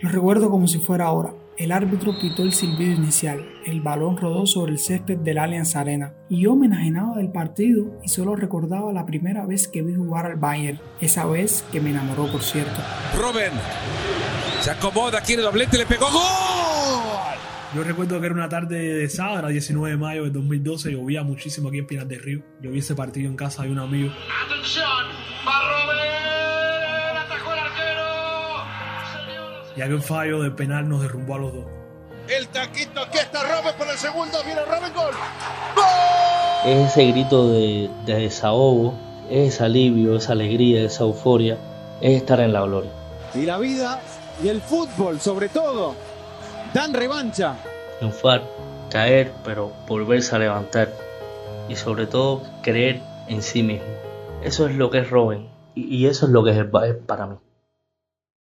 Lo recuerdo como si fuera ahora. El árbitro pitó el silbido inicial, el balón rodó sobre el césped del Allianz Arena y yo me enajenaba del partido y solo recordaba la primera vez que vi jugar al Bayern, esa vez que me enamoró por cierto. Robben se acomoda, quiere doblete, le pegó ¡Gol! Yo recuerdo que era una tarde de sábado, era 19 de mayo del 2012, llovía muchísimo aquí en Pinar del Río. Yo vi ese partido en casa de un amigo. Atención, va Robben, Y aquel fallo de penal nos derrumbó a los dos. El taquito, aquí está Robben por el segundo, viene Robben, gol. Es ese grito de, de desahogo, es ese alivio, esa alegría, esa euforia, es estar en la gloria. Y la vida y el fútbol, sobre todo, dan revancha. Triunfar, caer, pero volverse a levantar. Y sobre todo, creer en sí mismo. Eso es lo que es Robin. Y eso es lo que es el para mí.